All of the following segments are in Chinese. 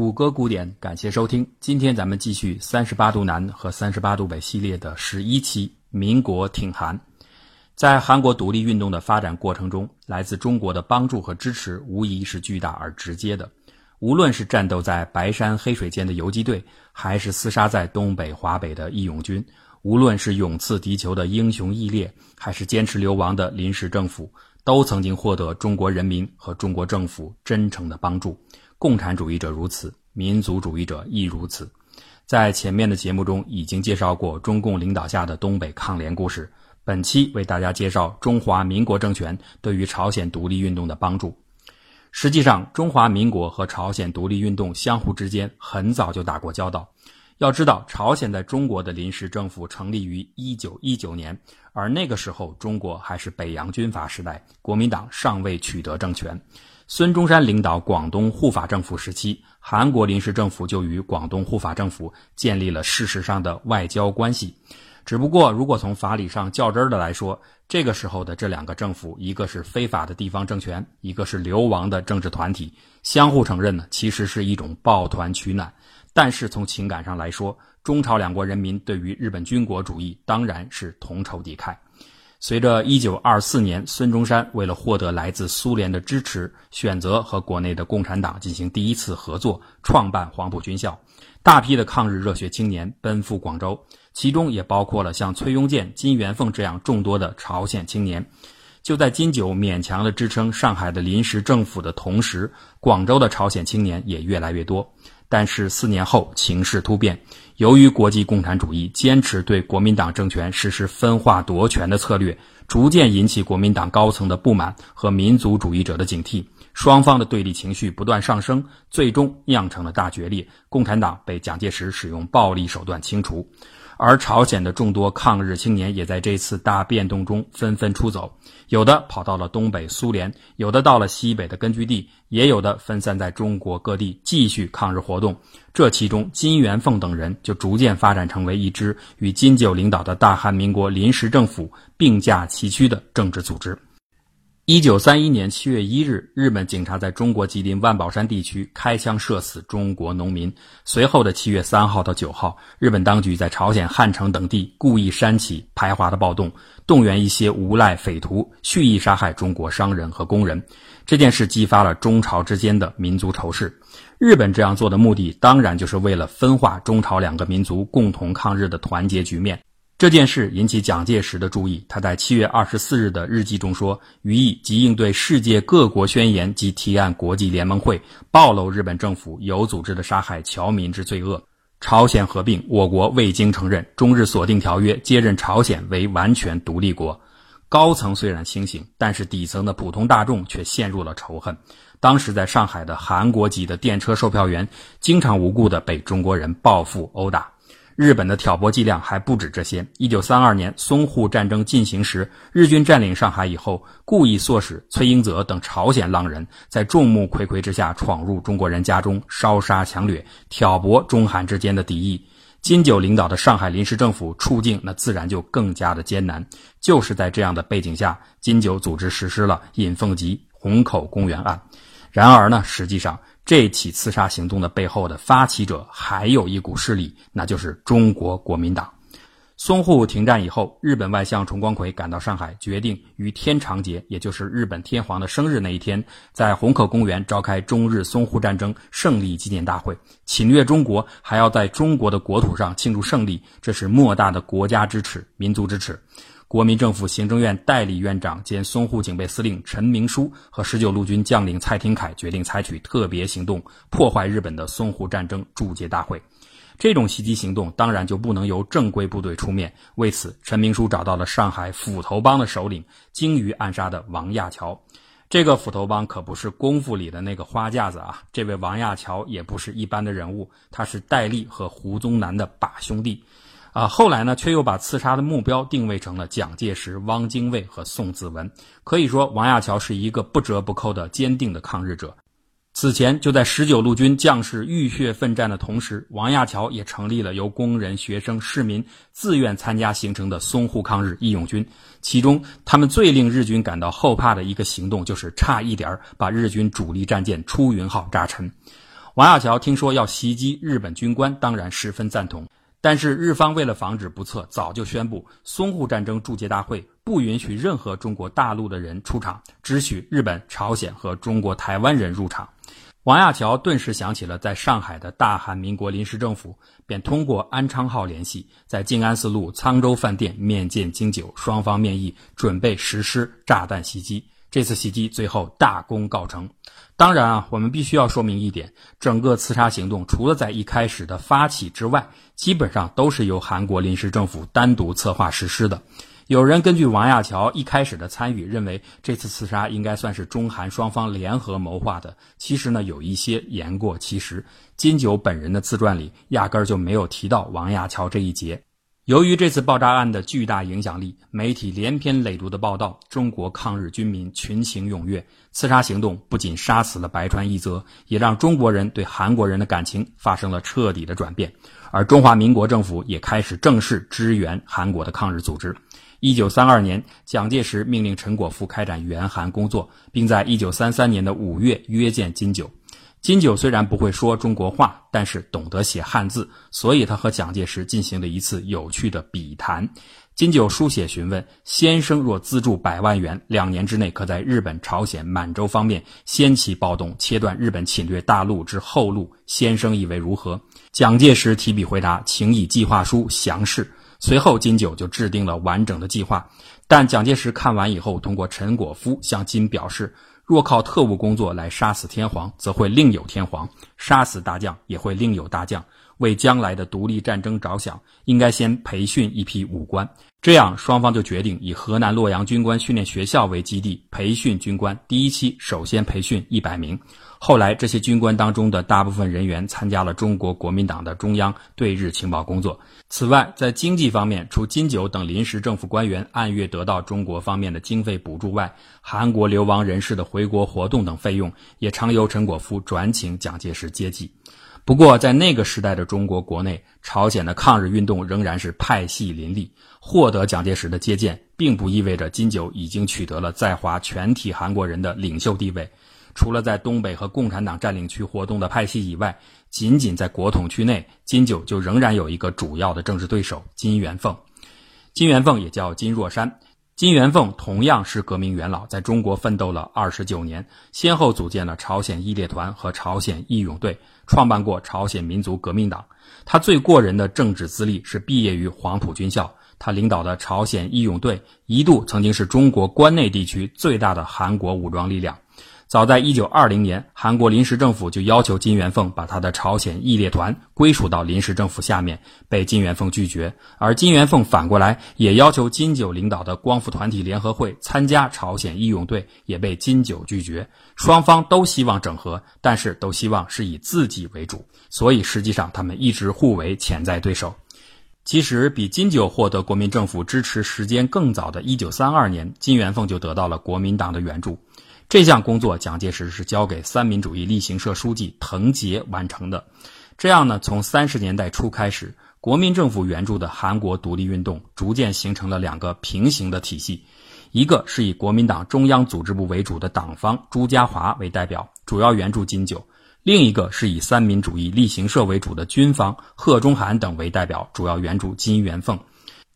谷歌古典，感谢收听。今天咱们继续三十八度南和三十八度北系列的十一期《民国挺韩》。在韩国独立运动的发展过程中，来自中国的帮助和支持无疑是巨大而直接的。无论是战斗在白山黑水间的游击队，还是厮杀在东北华北的义勇军，无论是勇刺敌酋的英雄义烈，还是坚持流亡的临时政府，都曾经获得中国人民和中国政府真诚的帮助。共产主义者如此，民族主义者亦如此。在前面的节目中已经介绍过中共领导下的东北抗联故事，本期为大家介绍中华民国政权对于朝鲜独立运动的帮助。实际上，中华民国和朝鲜独立运动相互之间很早就打过交道。要知道，朝鲜在中国的临时政府成立于一九一九年，而那个时候中国还是北洋军阀时代，国民党尚未取得政权。孙中山领导广东护法政府时期，韩国临时政府就与广东护法政府建立了事实上的外交关系。只不过，如果从法理上较真儿的来说，这个时候的这两个政府，一个是非法的地方政权，一个是流亡的政治团体，相互承认呢，其实是一种抱团取暖。但是从情感上来说，中朝两国人民对于日本军国主义当然是同仇敌忾。随着1924年，孙中山为了获得来自苏联的支持，选择和国内的共产党进行第一次合作，创办黄埔军校。大批的抗日热血青年奔赴广州，其中也包括了像崔庸健、金元凤这样众多的朝鲜青年。就在金九勉强的支撑上海的临时政府的同时，广州的朝鲜青年也越来越多。但是四年后，情势突变。由于国际共产主义坚持对国民党政权实施分化夺权的策略，逐渐引起国民党高层的不满和民族主义者的警惕，双方的对立情绪不断上升，最终酿成了大决裂。共产党被蒋介石使用暴力手段清除。而朝鲜的众多抗日青年也在这次大变动中纷纷出走，有的跑到了东北苏联，有的到了西北的根据地，也有的分散在中国各地继续抗日活动。这其中，金元凤等人就逐渐发展成为一支与金九领导的大韩民国临时政府并驾齐驱的政治组织。一九三一年七月一日，日本警察在中国吉林万宝山地区开枪射死中国农民。随后的七月三号到九号，日本当局在朝鲜汉城等地故意煽起排华的暴动，动员一些无赖匪徒蓄意杀害中国商人和工人。这件事激发了中朝之间的民族仇视。日本这样做的目的，当然就是为了分化中朝两个民族共同抗日的团结局面。这件事引起蒋介石的注意，他在七月二十四日的日记中说：“于毅即应对世界各国宣言及提案国际联盟会，暴露日本政府有组织的杀害侨民之罪恶。朝鲜合并，我国未经承认，中日锁定条约，接任朝鲜为完全独立国。”高层虽然清醒，但是底层的普通大众却陷入了仇恨。当时在上海的韩国籍的电车售票员，经常无故的被中国人报复殴打。日本的挑拨伎俩还不止这些。一九三二年淞沪战争进行时，日军占领上海以后，故意唆使崔英泽等朝鲜浪人，在众目睽睽之下闯入中国人家中，烧杀抢掠，挑拨中韩之间的敌意。金九领导的上海临时政府处境，那自然就更加的艰难。就是在这样的背景下，金九组织实施了尹凤吉虹口公园案。然而呢，实际上。这起刺杀行动的背后的发起者还有一股势力，那就是中国国民党。淞沪停战以后，日本外相重光葵赶到上海，决定于天长节，也就是日本天皇的生日那一天，在虹口公园召开中日淞沪战争胜利纪念大会，侵略中国还要在中国的国土上庆祝胜利，这是莫大的国家支持、民族支持。国民政府行政院代理院长兼淞沪警备司令陈明书和十九路军将领蔡廷锴决定采取特别行动，破坏日本的淞沪战争铸节大会。这种袭击行动当然就不能由正规部队出面。为此，陈明书找到了上海斧头帮的首领鲸鱼暗杀的王亚樵。这个斧头帮可不是功夫里的那个花架子啊！这位王亚樵也不是一般的人物，他是戴笠和胡宗南的把兄弟。啊，后来呢，却又把刺杀的目标定位成了蒋介石、汪精卫和宋子文。可以说，王亚樵是一个不折不扣的坚定的抗日者。此前，就在十九路军将士浴血奋战的同时，王亚樵也成立了由工人、学生、市民自愿参加形成的淞沪抗日义勇军。其中，他们最令日军感到后怕的一个行动，就是差一点把日军主力战舰出云号炸沉。王亚樵听说要袭击日本军官，当然十分赞同。但是日方为了防止不测，早就宣布淞沪战争注解大会不允许任何中国大陆的人出场，只许日本、朝鲜和中国台湾人入场。王亚樵顿时想起了在上海的大韩民国临时政府，便通过安昌号联系，在静安寺路沧州饭店面见金九，双方面议，准备实施炸弹袭击。这次袭击最后大功告成。当然啊，我们必须要说明一点：整个刺杀行动除了在一开始的发起之外，基本上都是由韩国临时政府单独策划实施的。有人根据王亚樵一开始的参与，认为这次刺杀应该算是中韩双方联合谋划的。其实呢，有一些言过其实。金九本人的自传里压根儿就没有提到王亚樵这一节。由于这次爆炸案的巨大影响力，媒体连篇累牍的报道，中国抗日军民群情踊跃，刺杀行动不仅杀死了白川一泽，也让中国人对韩国人的感情发生了彻底的转变。而中华民国政府也开始正式支援韩国的抗日组织。一九三二年，蒋介石命令陈果夫开展援韩工作，并在一九三三年的五月约见金九。金九虽然不会说中国话，但是懂得写汉字，所以他和蒋介石进行了一次有趣的笔谈。金九书写询问：“先生若资助百万元，两年之内可在日本、朝鲜、满洲方面掀起暴动，切断日本侵略大陆之后路，先生以为如何？”蒋介石提笔回答：“请以计划书详示。”随后，金九就制定了完整的计划。但蒋介石看完以后，通过陈果夫向金表示。若靠特务工作来杀死天皇，则会另有天皇；杀死大将，也会另有大将。为将来的独立战争着想，应该先培训一批武官。这样，双方就决定以河南洛阳军官训练学校为基地培训军官。第一期首先培训一百名。后来，这些军官当中的大部分人员参加了中国国民党的中央对日情报工作。此外，在经济方面，除金九等临时政府官员按月得到中国方面的经费补助外，韩国流亡人士的回国活动等费用也常由陈果夫转请蒋介石接济。不过，在那个时代的中国国内，朝鲜的抗日运动仍然是派系林立。获得蒋介石的接见，并不意味着金九已经取得了在华全体韩国人的领袖地位。除了在东北和共产党占领区活动的派系以外，仅仅在国统区内，金九就仍然有一个主要的政治对手金元凤。金元凤也叫金若山，金元凤同样是革命元老，在中国奋斗了二十九年，先后组建了朝鲜义烈团和朝鲜义勇队，创办过朝鲜民族革命党。他最过人的政治资历是毕业于黄埔军校，他领导的朝鲜义勇队一度曾经是中国关内地区最大的韩国武装力量。早在一九二零年，韩国临时政府就要求金元凤把他的朝鲜义烈团归属到临时政府下面，被金元凤拒绝。而金元凤反过来也要求金九领导的光复团体联合会参加朝鲜义勇队，也被金九拒绝。双方都希望整合，但是都希望是以自己为主，所以实际上他们一直互为潜在对手。其实，比金九获得国民政府支持时间更早的一九三二年，金元凤就得到了国民党的援助。这项工作，蒋介石是交给三民主义例行社书记滕杰完成的。这样呢，从三十年代初开始，国民政府援助的韩国独立运动逐渐形成了两个平行的体系：一个是以国民党中央组织部为主的党方朱家骅为代表，主要援助金九；另一个是以三民主义例行社为主的军方贺中涵等为代表，主要援助金元凤。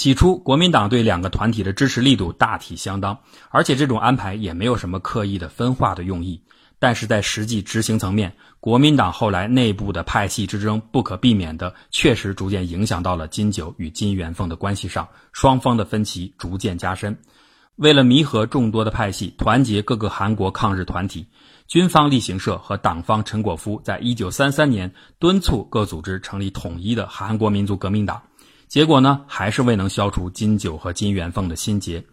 起初，国民党对两个团体的支持力度大体相当，而且这种安排也没有什么刻意的分化的用意。但是在实际执行层面，国民党后来内部的派系之争不可避免的，确实逐渐影响到了金九与金元凤的关系上，双方的分歧逐渐加深。为了弥合众多的派系，团结各个韩国抗日团体，军方例行社和党方陈果夫在一九三三年敦促各组织成立统一的韩国民族革命党。结果呢，还是未能消除金九和金元凤的心结。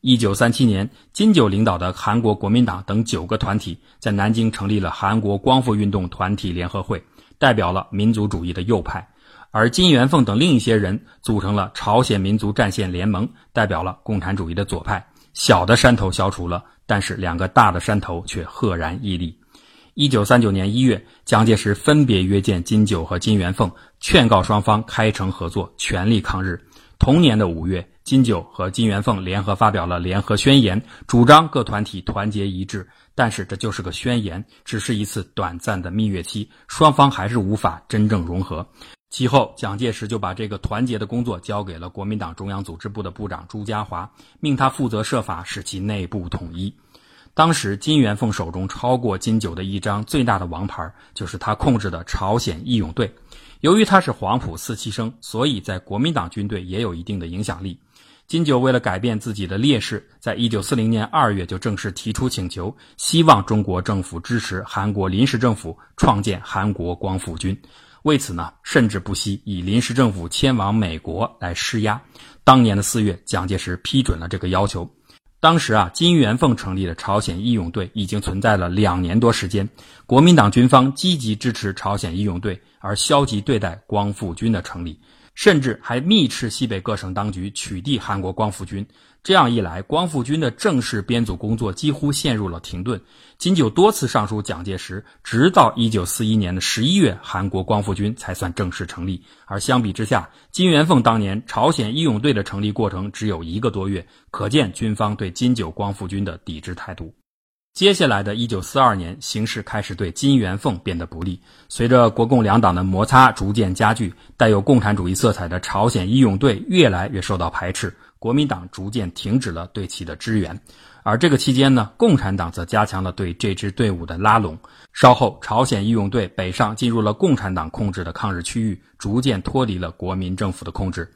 一九三七年，金九领导的韩国国民党等九个团体在南京成立了韩国光复运动团体联合会，代表了民族主义的右派；而金元凤等另一些人组成了朝鲜民族战线联盟，代表了共产主义的左派。小的山头消除了，但是两个大的山头却赫然屹立。一九三九年一月，蒋介石分别约见金九和金元凤，劝告双方开诚合作，全力抗日。同年的五月，金九和金元凤联合发表了联合宣言，主张各团体团结一致。但是这就是个宣言，只是一次短暂的蜜月期，双方还是无法真正融合。其后，蒋介石就把这个团结的工作交给了国民党中央组织部的部长朱家骅，命他负责设法使其内部统一。当时，金元凤手中超过金九的一张最大的王牌，就是他控制的朝鲜义勇队。由于他是黄埔四期生，所以在国民党军队也有一定的影响力。金九为了改变自己的劣势，在一九四零年二月就正式提出请求，希望中国政府支持韩国临时政府创建韩国光复军。为此呢，甚至不惜以临时政府迁往美国来施压。当年的四月，蒋介石批准了这个要求。当时啊，金元凤成立的朝鲜义勇队已经存在了两年多时间，国民党军方积极支持朝鲜义勇队，而消极对待光复军的成立。甚至还密斥西北各省当局取缔韩国光复军，这样一来，光复军的正式编组工作几乎陷入了停顿。金九多次上书蒋介石，直到一九四一年的十一月，韩国光复军才算正式成立。而相比之下，金元凤当年朝鲜义勇队的成立过程只有一个多月，可见军方对金九光复军的抵制态度。接下来的一九四二年，形势开始对金元凤变得不利。随着国共两党的摩擦逐渐加剧，带有共产主义色彩的朝鲜义勇队越来越受到排斥，国民党逐渐停止了对其的支援。而这个期间呢，共产党则加强了对这支队伍的拉拢。稍后，朝鲜义勇队北上，进入了共产党控制的抗日区域，逐渐脱离了国民政府的控制。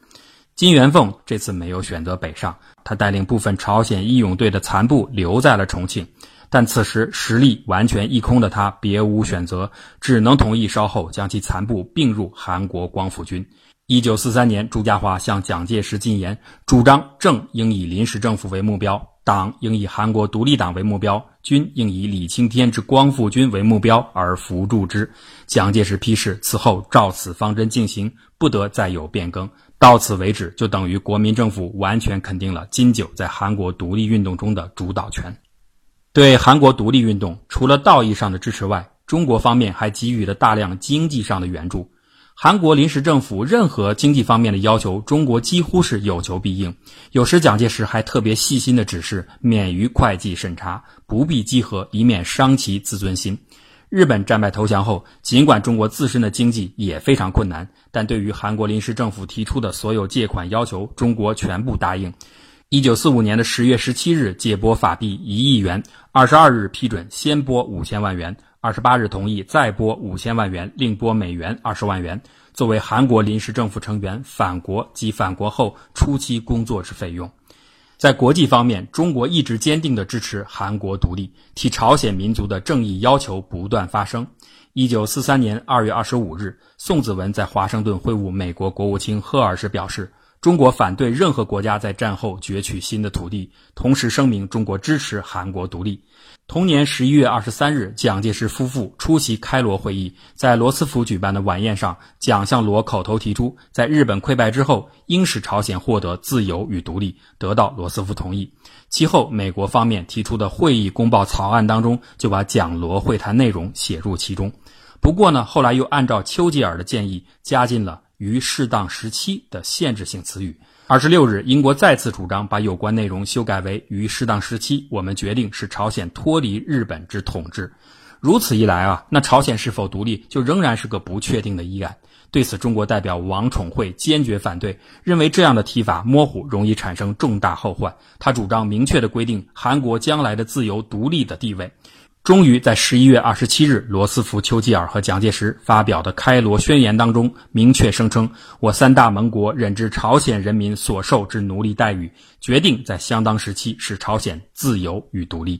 金元凤这次没有选择北上，他带领部分朝鲜义勇队的残部留在了重庆。但此时实力完全一空的他，别无选择，只能同意稍后将其残部并入韩国光复军。一九四三年，朱家骅向蒋介石进言，主张政应以临时政府为目标，党应以韩国独立党为目标，军应以李青天之光复军为目标而扶助之。蒋介石批示，此后照此方针进行，不得再有变更。到此为止，就等于国民政府完全肯定了金九在韩国独立运动中的主导权。对韩国独立运动，除了道义上的支持外，中国方面还给予了大量经济上的援助。韩国临时政府任何经济方面的要求，中国几乎是有求必应。有时蒋介石还特别细心的指示，免于会计审查，不必稽核，以免伤其自尊心。日本战败投降后，尽管中国自身的经济也非常困难，但对于韩国临时政府提出的所有借款要求，中国全部答应。一九四五年的十月十七日，借拨法币一亿元；二十二日批准先拨五千万元；二十八日同意再拨五千万元，另拨美元二十万元，作为韩国临时政府成员返国及返国后初期工作之费用。在国际方面，中国一直坚定地支持韩国独立，替朝鲜民族的正义要求不断发声。一九四三年二月二十五日，宋子文在华盛顿会晤美国国务卿赫尔时表示。中国反对任何国家在战后攫取新的土地，同时声明中国支持韩国独立。同年十一月二十三日，蒋介石夫妇出席开罗会议，在罗斯福举办的晚宴上，蒋向罗口头提出，在日本溃败之后，应使朝鲜获得自由与独立，得到罗斯福同意。其后，美国方面提出的会议公报草案当中，就把蒋罗会谈内容写入其中。不过呢，后来又按照丘吉尔的建议，加进了。于适当时期的限制性词语。二十六日，英国再次主张把有关内容修改为：于适当时期，我们决定使朝鲜脱离日本之统治。如此一来啊，那朝鲜是否独立就仍然是个不确定的议案。对此，中国代表王宠惠坚决反对，认为这样的提法模糊，容易产生重大后患。他主张明确的规定韩国将来的自由独立的地位。终于在十一月二十七日，罗斯福、丘吉尔和蒋介石发表的开罗宣言当中，明确声称：“我三大盟国忍知朝鲜人民所受之奴隶待遇，决定在相当时期使朝鲜自由与独立。”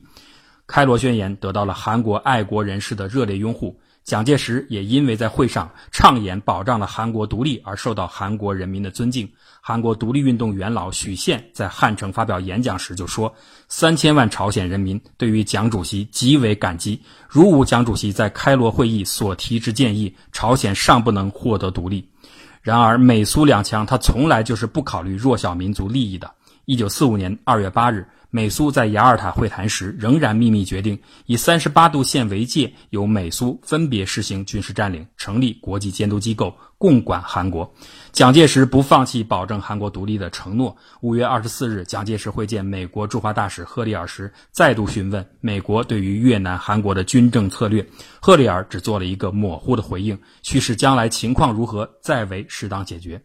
开罗宣言得到了韩国爱国人士的热烈拥护。蒋介石也因为在会上畅言保障了韩国独立而受到韩国人民的尊敬。韩国独立运动元老许宪在汉城发表演讲时就说：“三千万朝鲜人民对于蒋主席极为感激。如无蒋主席在开罗会议所提之建议，朝鲜尚不能获得独立。”然而，美苏两强他从来就是不考虑弱小民族利益的。一九四五年二月八日。美苏在雅尔塔会谈时仍然秘密决定以三十八度线为界，由美苏分别实行军事占领，成立国际监督机构，共管韩国。蒋介石不放弃保证韩国独立的承诺。五月二十四日，蒋介石会见美国驻华大使赫利尔时，再度询问美国对于越南、韩国的军政策略。赫利尔只做了一个模糊的回应，叙事将来情况如何，再为适当解决。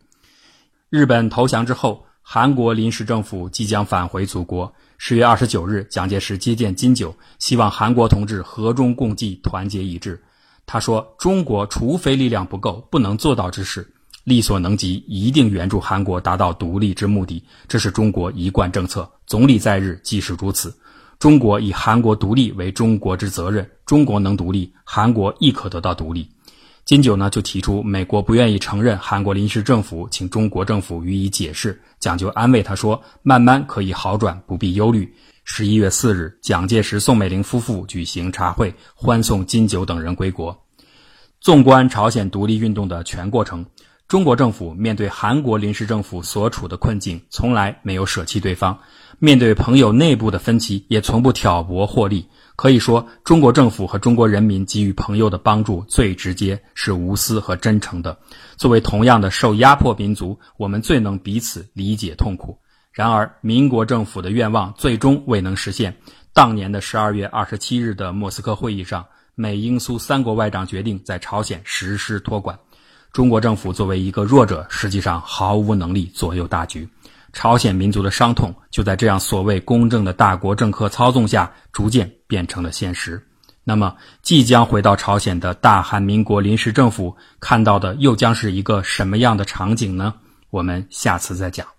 日本投降之后，韩国临时政府即将返回祖国。十月二十九日，蒋介石接见金九，希望韩国同志和衷共济，团结一致。他说：“中国除非力量不够，不能做到之事，力所能及，一定援助韩国达到独立之目的。这是中国一贯政策，总理在日即是如此。中国以韩国独立为中国之责任，中国能独立，韩国亦可得到独立。”金九呢就提出，美国不愿意承认韩国临时政府，请中国政府予以解释。蒋就安慰他说：“慢慢可以好转，不必忧虑。”十一月四日，蒋介石、宋美龄夫妇举行茶会，欢送金九等人归国。纵观朝鲜独立运动的全过程，中国政府面对韩国临时政府所处的困境，从来没有舍弃对方；面对朋友内部的分歧，也从不挑拨获利。可以说，中国政府和中国人民给予朋友的帮助最直接，是无私和真诚的。作为同样的受压迫民族，我们最能彼此理解痛苦。然而，民国政府的愿望最终未能实现。当年的十二月二十七日的莫斯科会议上，美英苏三国外长决定在朝鲜实施托管。中国政府作为一个弱者，实际上毫无能力左右大局。朝鲜民族的伤痛就在这样所谓公正的大国政客操纵下，逐渐变成了现实。那么，即将回到朝鲜的大韩民国临时政府看到的又将是一个什么样的场景呢？我们下次再讲。